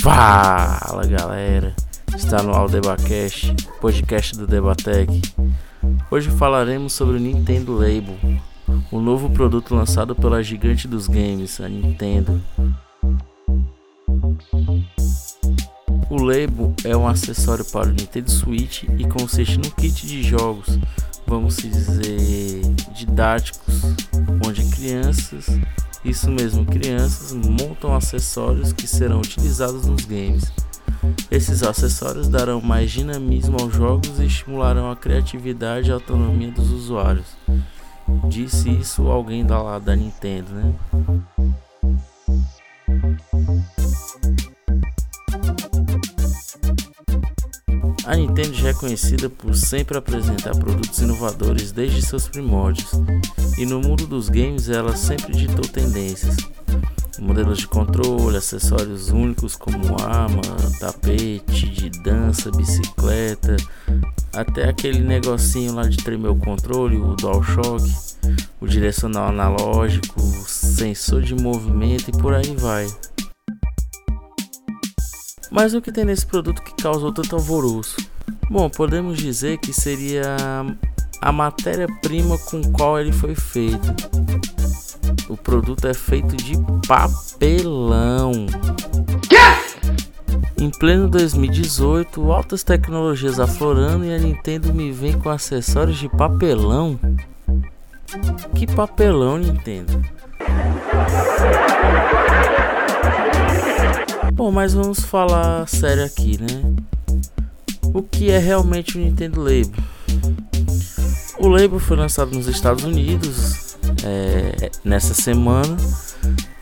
Fala galera, está no Aldebacast, podcast do Debatec. Hoje falaremos sobre o Nintendo Label, o novo produto lançado pela gigante dos games, a Nintendo. O Label é um acessório para o Nintendo Switch e consiste num kit de jogos, vamos dizer, didáticos, onde crianças isso mesmo, crianças montam acessórios que serão utilizados nos games. Esses acessórios darão mais dinamismo aos jogos e estimularão a criatividade e a autonomia dos usuários. Disse isso alguém da lá da Nintendo, né? A Nintendo já é conhecida por sempre apresentar produtos inovadores desde seus primórdios, e no mundo dos games ela sempre ditou tendências. Modelos de controle, acessórios únicos como arma, tapete de dança, bicicleta, até aquele negocinho lá de tremer o controle, o DualShock, o direcional analógico, sensor de movimento e por aí vai. Mas o que tem nesse produto que causou tanto alvoroço? Bom, podemos dizer que seria a matéria-prima com qual ele foi feito. O produto é feito de papelão. Em pleno 2018, altas tecnologias aflorando e a Nintendo me vem com acessórios de papelão. Que papelão, Nintendo? Bom, mas vamos falar sério aqui, né? O que é realmente o Nintendo Label? O label foi lançado nos Estados Unidos é, nessa semana.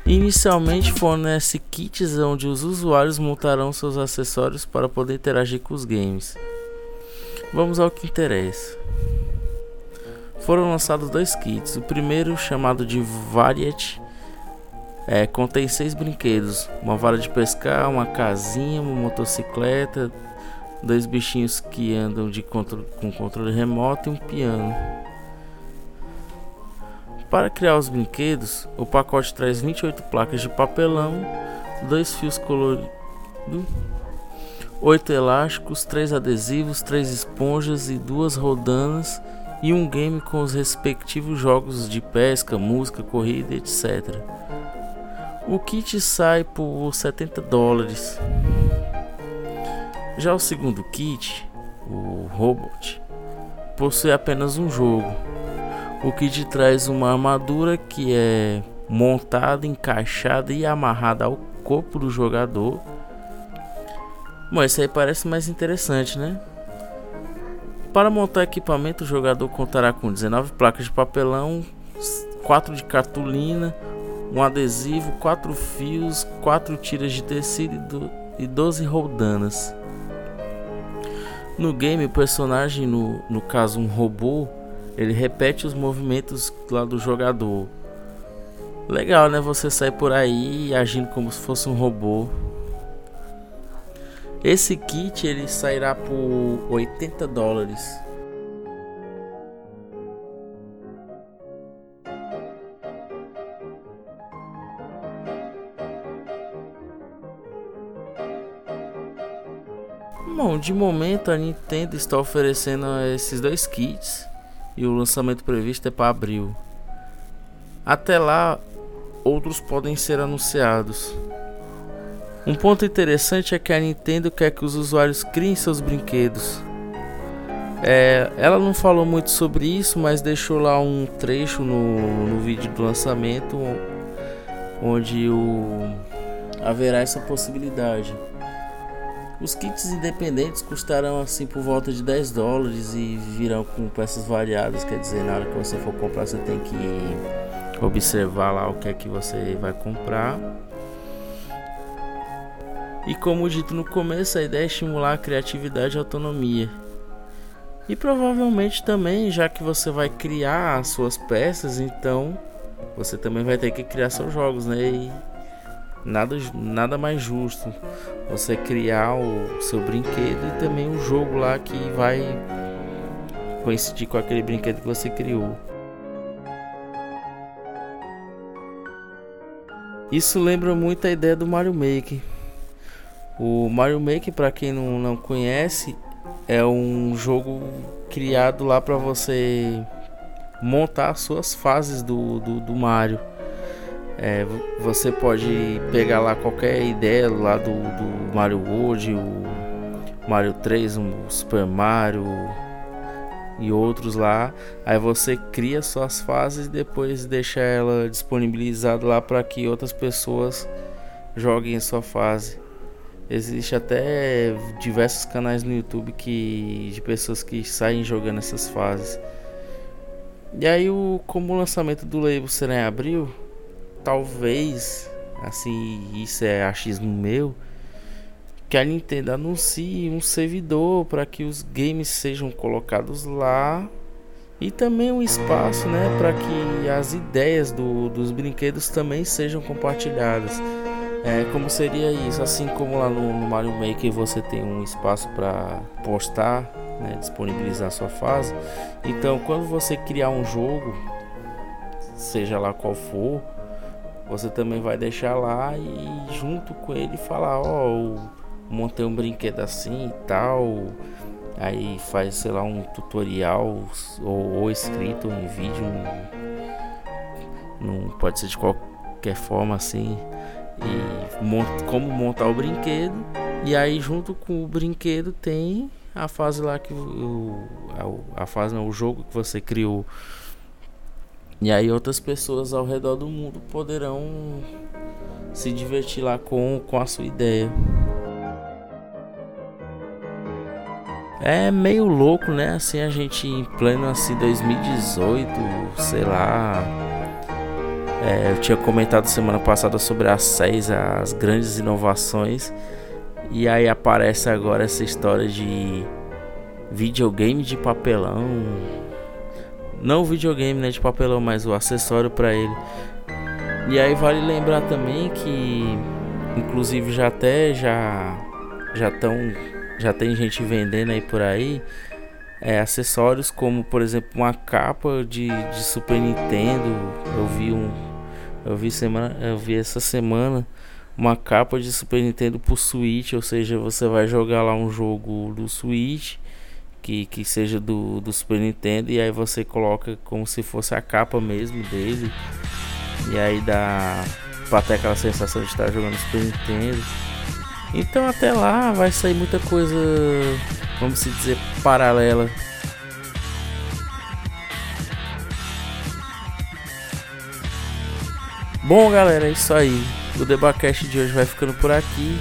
Inicialmente fornece kits onde os usuários montarão seus acessórios para poder interagir com os games. Vamos ao que interessa. Foram lançados dois kits. O primeiro, chamado de Variety, é, contém seis brinquedos: uma vara de pescar, uma casinha, uma motocicleta, dois bichinhos que andam de controle, com controle remoto e um piano. Para criar os brinquedos, o pacote traz 28 placas de papelão, dois fios coloridos, oito elásticos, três adesivos, três esponjas e duas rodanas e um game com os respectivos jogos de pesca, música, corrida, etc. O kit sai por 70 dólares. Já o segundo kit, o Robot, possui apenas um jogo. O kit traz uma armadura que é montada, encaixada e amarrada ao corpo do jogador. Bom, isso aí parece mais interessante, né? Para montar equipamento, o jogador contará com 19 placas de papelão, 4 de cartolina, um adesivo, quatro fios, quatro tiras de tecido e 12 roldanas. No game, o personagem, no, no caso um robô, ele repete os movimentos lá do jogador. Legal, né? Você sai por aí agindo como se fosse um robô. Esse kit ele sairá por 80 dólares. Bom, de momento a Nintendo está oferecendo esses dois kits e o lançamento previsto é para abril. Até lá, outros podem ser anunciados. Um ponto interessante é que a Nintendo quer que os usuários criem seus brinquedos. É, ela não falou muito sobre isso, mas deixou lá um trecho no, no vídeo do lançamento onde o, haverá essa possibilidade. Os kits independentes custarão assim por volta de 10 dólares e virão com peças variadas, quer dizer, na hora que você for comprar você tem que observar lá o que é que você vai comprar. E como dito no começo, a ideia é estimular a criatividade e a autonomia. E provavelmente também, já que você vai criar as suas peças, então você também vai ter que criar seus jogos, né? E nada, nada mais justo você criar o seu brinquedo e também um jogo lá que vai coincidir com aquele brinquedo que você criou. Isso lembra muito a ideia do Mario Maker. O Mario Maker, para quem não, não conhece, é um jogo criado lá para você montar as suas fases do, do, do Mario. É, você pode pegar lá qualquer ideia lá do, do Mario World, o Mario 3, o Super Mario e outros lá. Aí você cria suas fases e depois deixa ela disponibilizada lá para que outras pessoas joguem sua fase. Existe até diversos canais no YouTube que de pessoas que saem jogando essas fases. E aí o como o lançamento do label será em abril, talvez assim, isso é achismo meu, que a Nintendo anuncie um servidor para que os games sejam colocados lá e também um espaço, né, para que as ideias do, dos brinquedos também sejam compartilhadas. É, como seria isso? Assim como lá no, no Mario Maker você tem um espaço para postar, né, disponibilizar sua fase. Então, quando você criar um jogo, seja lá qual for, você também vai deixar lá e junto com ele falar, ó, oh, montei um brinquedo assim e tal. Aí faz, sei lá, um tutorial ou, ou escrito em vídeo. Não pode ser de qualquer forma assim e mont como montar o brinquedo. E aí junto com o brinquedo tem a fase lá que o, a, a fase não, o jogo que você criou. E aí outras pessoas ao redor do mundo poderão se divertir lá com, com a sua ideia. É meio louco, né? Assim a gente em pleno assim 2018, sei lá, é, eu tinha comentado semana passada sobre as seis, as grandes inovações. E aí aparece agora essa história de videogame de papelão. Não o videogame né, de papelão, mas o acessório para ele. E aí vale lembrar também que inclusive já até já já tão já tem gente vendendo aí por aí é, acessórios como por exemplo uma capa de, de Super Nintendo. Eu vi um eu vi semana, eu vi essa semana uma capa de Super Nintendo pro Switch, ou seja, você vai jogar lá um jogo do Switch que, que seja do, do Super Nintendo e aí você coloca como se fosse a capa mesmo dele. E aí dá pra ter aquela sensação de estar jogando Super Nintendo. Então até lá vai sair muita coisa, vamos se dizer, paralela Bom, galera, é isso aí. O Debacast de hoje vai ficando por aqui.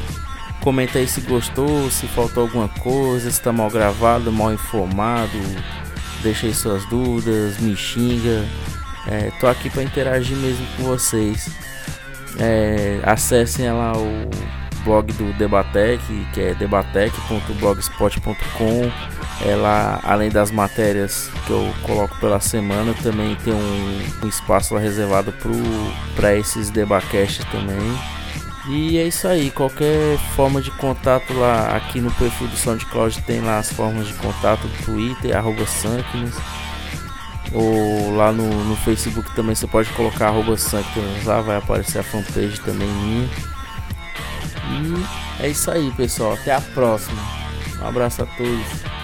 Comenta aí se gostou, se faltou alguma coisa, se tá mal gravado, mal informado. Deixa aí suas dúvidas, me xinga. É, tô aqui para interagir mesmo com vocês. É, acessem lá o blog do Debatec, que é debatec.blogspot.com. Ela, além das matérias que eu coloco pela semana, também tem um, um espaço lá reservado para esses debacasts também. E é isso aí, qualquer forma de contato lá aqui no perfil do SoundCloud tem lá as formas de contato do Twitter, arroba ou lá no, no Facebook também você pode colocar arroba lá vai aparecer a fanpage também minha. E é isso aí pessoal, até a próxima. Um abraço a todos.